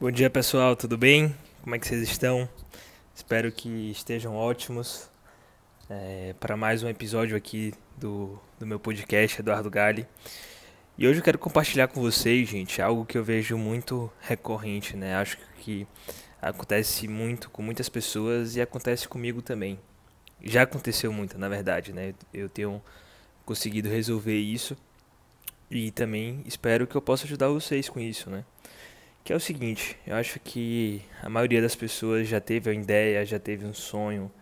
Bom dia pessoal, tudo bem? Como é que vocês estão? Espero que estejam ótimos é, para mais um episódio aqui do, do meu podcast, Eduardo Gali. E hoje eu quero compartilhar com vocês, gente, algo que eu vejo muito recorrente, né? Acho que acontece muito com muitas pessoas e acontece comigo também. Já aconteceu muito, na verdade, né? Eu tenho conseguido resolver isso e também espero que eu possa ajudar vocês com isso, né? Que é o seguinte, eu acho que a maioria das pessoas já teve uma ideia, já teve um sonho,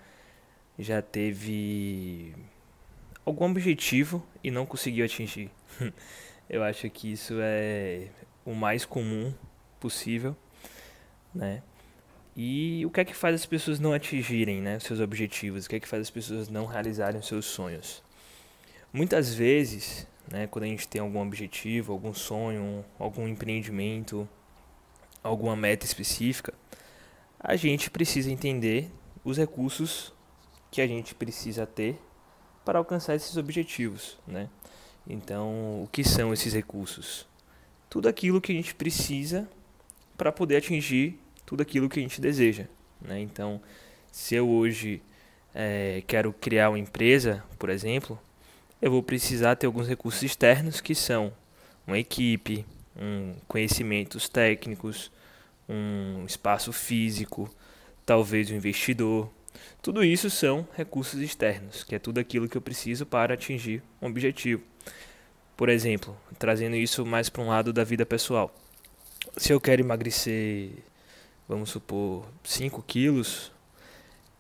já teve algum objetivo e não conseguiu atingir. eu acho que isso é o mais comum possível, né? E o que é que faz as pessoas não atingirem, né, seus objetivos? O que é que faz as pessoas não realizarem os seus sonhos? Muitas vezes, né, quando a gente tem algum objetivo, algum sonho, algum empreendimento, alguma meta específica, a gente precisa entender os recursos que a gente precisa ter para alcançar esses objetivos, né? Então, o que são esses recursos? Tudo aquilo que a gente precisa para poder atingir tudo aquilo que a gente deseja, né? Então, se eu hoje é, quero criar uma empresa, por exemplo, eu vou precisar ter alguns recursos externos que são uma equipe, um conhecimentos técnicos, um espaço físico, talvez um investidor. Tudo isso são recursos externos, que é tudo aquilo que eu preciso para atingir um objetivo. Por exemplo, trazendo isso mais para um lado da vida pessoal. Se eu quero emagrecer, vamos supor, 5 quilos,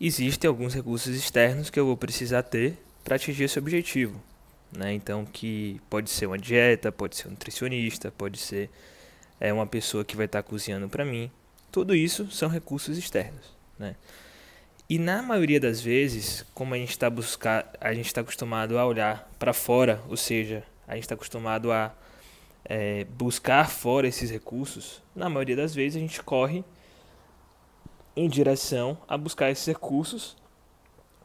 existem alguns recursos externos que eu vou precisar ter para atingir esse objetivo. Né? Então, que pode ser uma dieta, pode ser um nutricionista, pode ser é uma pessoa que vai estar tá cozinhando para mim. Tudo isso são recursos externos, né? E na maioria das vezes, como a gente está buscar, a gente está acostumado a olhar para fora, ou seja, a gente está acostumado a é, buscar fora esses recursos. Na maioria das vezes a gente corre em direção a buscar esses recursos,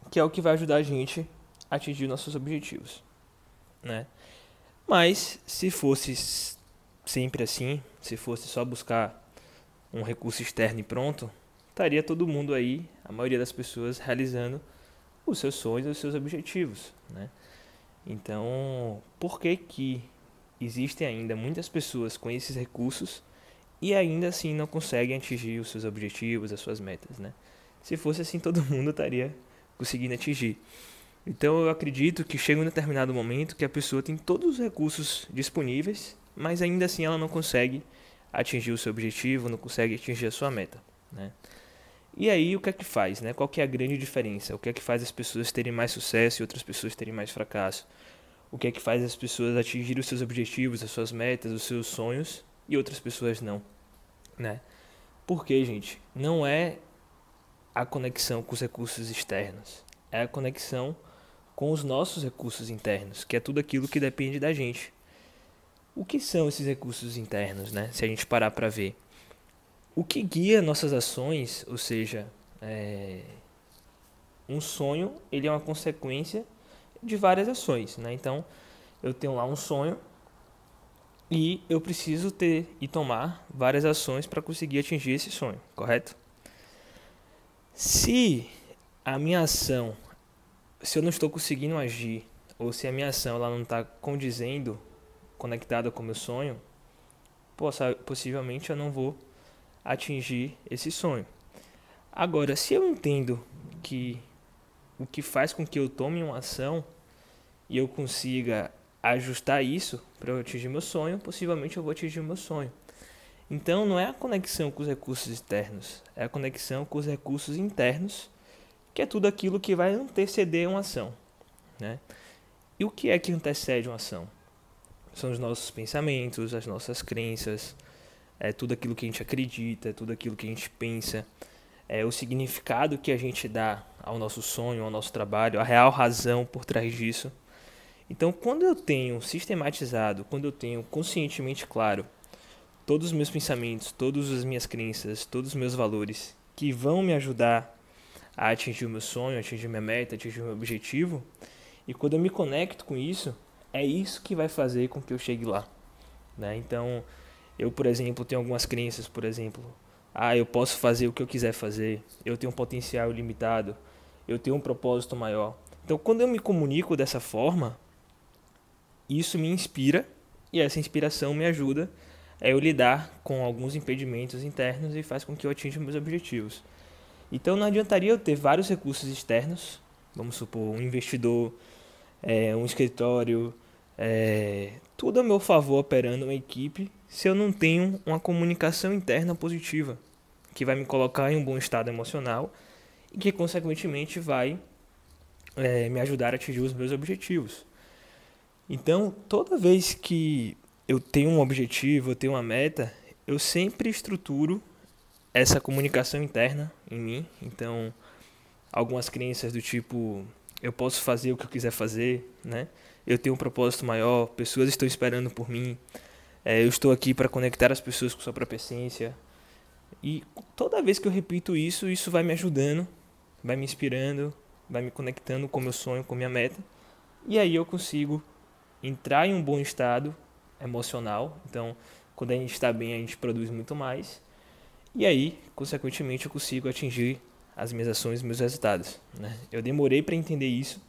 que é o que vai ajudar a gente a atingir nossos objetivos, né? Mas se fosse sempre assim, se fosse só buscar um recurso externo e pronto, estaria todo mundo aí, a maioria das pessoas, realizando os seus sonhos os seus objetivos, né? Então, por que que existem ainda muitas pessoas com esses recursos e ainda assim não conseguem atingir os seus objetivos, as suas metas, né? Se fosse assim, todo mundo estaria conseguindo atingir. Então, eu acredito que chega um determinado momento que a pessoa tem todos os recursos disponíveis mas ainda assim ela não consegue atingir o seu objetivo, não consegue atingir a sua meta, né? E aí o que é que faz, né? Qual que é a grande diferença? O que é que faz as pessoas terem mais sucesso e outras pessoas terem mais fracasso? O que é que faz as pessoas atingirem os seus objetivos, as suas metas, os seus sonhos e outras pessoas não, né? Porque, gente, não é a conexão com os recursos externos, é a conexão com os nossos recursos internos, que é tudo aquilo que depende da gente. O que são esses recursos internos, né? Se a gente parar para ver. O que guia nossas ações, ou seja, é... um sonho, ele é uma consequência de várias ações, né? Então, eu tenho lá um sonho e eu preciso ter e tomar várias ações para conseguir atingir esse sonho, correto? Se a minha ação, se eu não estou conseguindo agir, ou se a minha ação ela não está condizendo conectada com o meu sonho, possa, possivelmente eu não vou atingir esse sonho. Agora, se eu entendo que o que faz com que eu tome uma ação e eu consiga ajustar isso para eu atingir meu sonho, possivelmente eu vou atingir meu sonho. Então não é a conexão com os recursos externos, é a conexão com os recursos internos, que é tudo aquilo que vai anteceder uma ação. Né? E o que é que antecede uma ação? são os nossos pensamentos, as nossas crenças, é tudo aquilo que a gente acredita, é tudo aquilo que a gente pensa, é o significado que a gente dá ao nosso sonho, ao nosso trabalho, a real razão por trás disso. Então, quando eu tenho sistematizado, quando eu tenho conscientemente claro todos os meus pensamentos, todas as minhas crenças, todos os meus valores que vão me ajudar a atingir o meu sonho, atingir minha meta, atingir o meu objetivo, e quando eu me conecto com isso, é isso que vai fazer com que eu chegue lá. Né? Então, Eu, por exemplo, tenho algumas crenças, por exemplo, ah, eu posso fazer o que eu quiser fazer, eu tenho um potencial ilimitado, eu tenho um propósito maior. Então, quando eu me comunico dessa forma, isso me inspira e essa inspiração me ajuda a eu lidar com alguns impedimentos internos e faz com que eu atinja meus objetivos. Então, não adiantaria eu ter vários recursos externos, vamos supor, um investidor, é, um escritório, é, tudo a meu favor operando uma equipe, se eu não tenho uma comunicação interna positiva, que vai me colocar em um bom estado emocional e que, consequentemente, vai é, me ajudar a atingir os meus objetivos. Então, toda vez que eu tenho um objetivo, eu tenho uma meta, eu sempre estruturo essa comunicação interna em mim. Então, algumas crenças do tipo eu posso fazer o que eu quiser fazer, né? Eu tenho um propósito maior, pessoas estão esperando por mim. É, eu estou aqui para conectar as pessoas com sua própria essência. E toda vez que eu repito isso, isso vai me ajudando, vai me inspirando, vai me conectando com meu sonho, com minha meta. E aí eu consigo entrar em um bom estado emocional. Então, quando a gente está bem, a gente produz muito mais. E aí, consequentemente, eu consigo atingir as minhas ações, meus resultados. Né? Eu demorei para entender isso,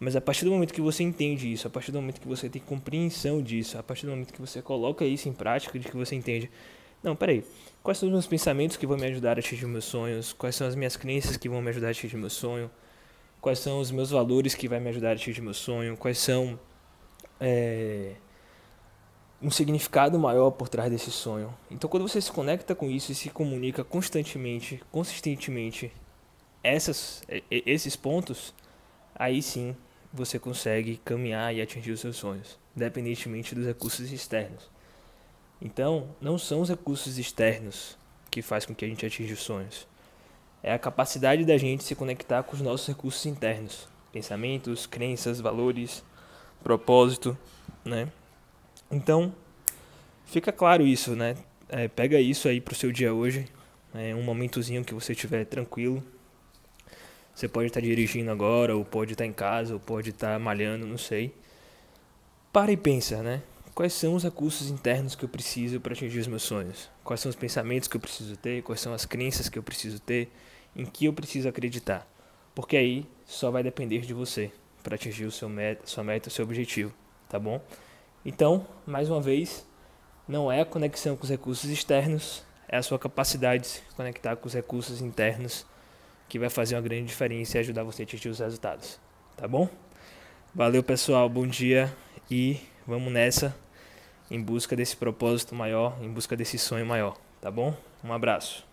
mas a partir do momento que você entende isso, a partir do momento que você tem compreensão disso, a partir do momento que você coloca isso em prática, de que você entende, não, peraí, quais são os meus pensamentos que vão me ajudar a atingir meus sonhos? Quais são as minhas crenças que vão me ajudar a atingir meu sonho? Quais são os meus valores que vai me ajudar a atingir meu sonho? Quais são é, um significado maior por trás desse sonho? Então, quando você se conecta com isso e se comunica constantemente, consistentemente, essas, esses pontos, aí sim você consegue caminhar e atingir os seus sonhos, independentemente dos recursos externos. Então, não são os recursos externos que faz com que a gente atinja os sonhos. É a capacidade da gente se conectar com os nossos recursos internos, pensamentos, crenças, valores, propósito, né? Então, fica claro isso, né? É, pega isso aí pro seu dia hoje, é um momentozinho que você estiver tranquilo. Você pode estar dirigindo agora, ou pode estar em casa, ou pode estar malhando, não sei. Para e pensa, né? Quais são os recursos internos que eu preciso para atingir os meus sonhos? Quais são os pensamentos que eu preciso ter? Quais são as crenças que eu preciso ter? Em que eu preciso acreditar? Porque aí só vai depender de você para atingir o seu meta, sua meta, o seu objetivo, tá bom? Então, mais uma vez, não é a conexão com os recursos externos, é a sua capacidade de se conectar com os recursos internos que vai fazer uma grande diferença e ajudar você a atingir os resultados, tá bom? Valeu, pessoal, bom dia e vamos nessa em busca desse propósito maior, em busca desse sonho maior, tá bom? Um abraço.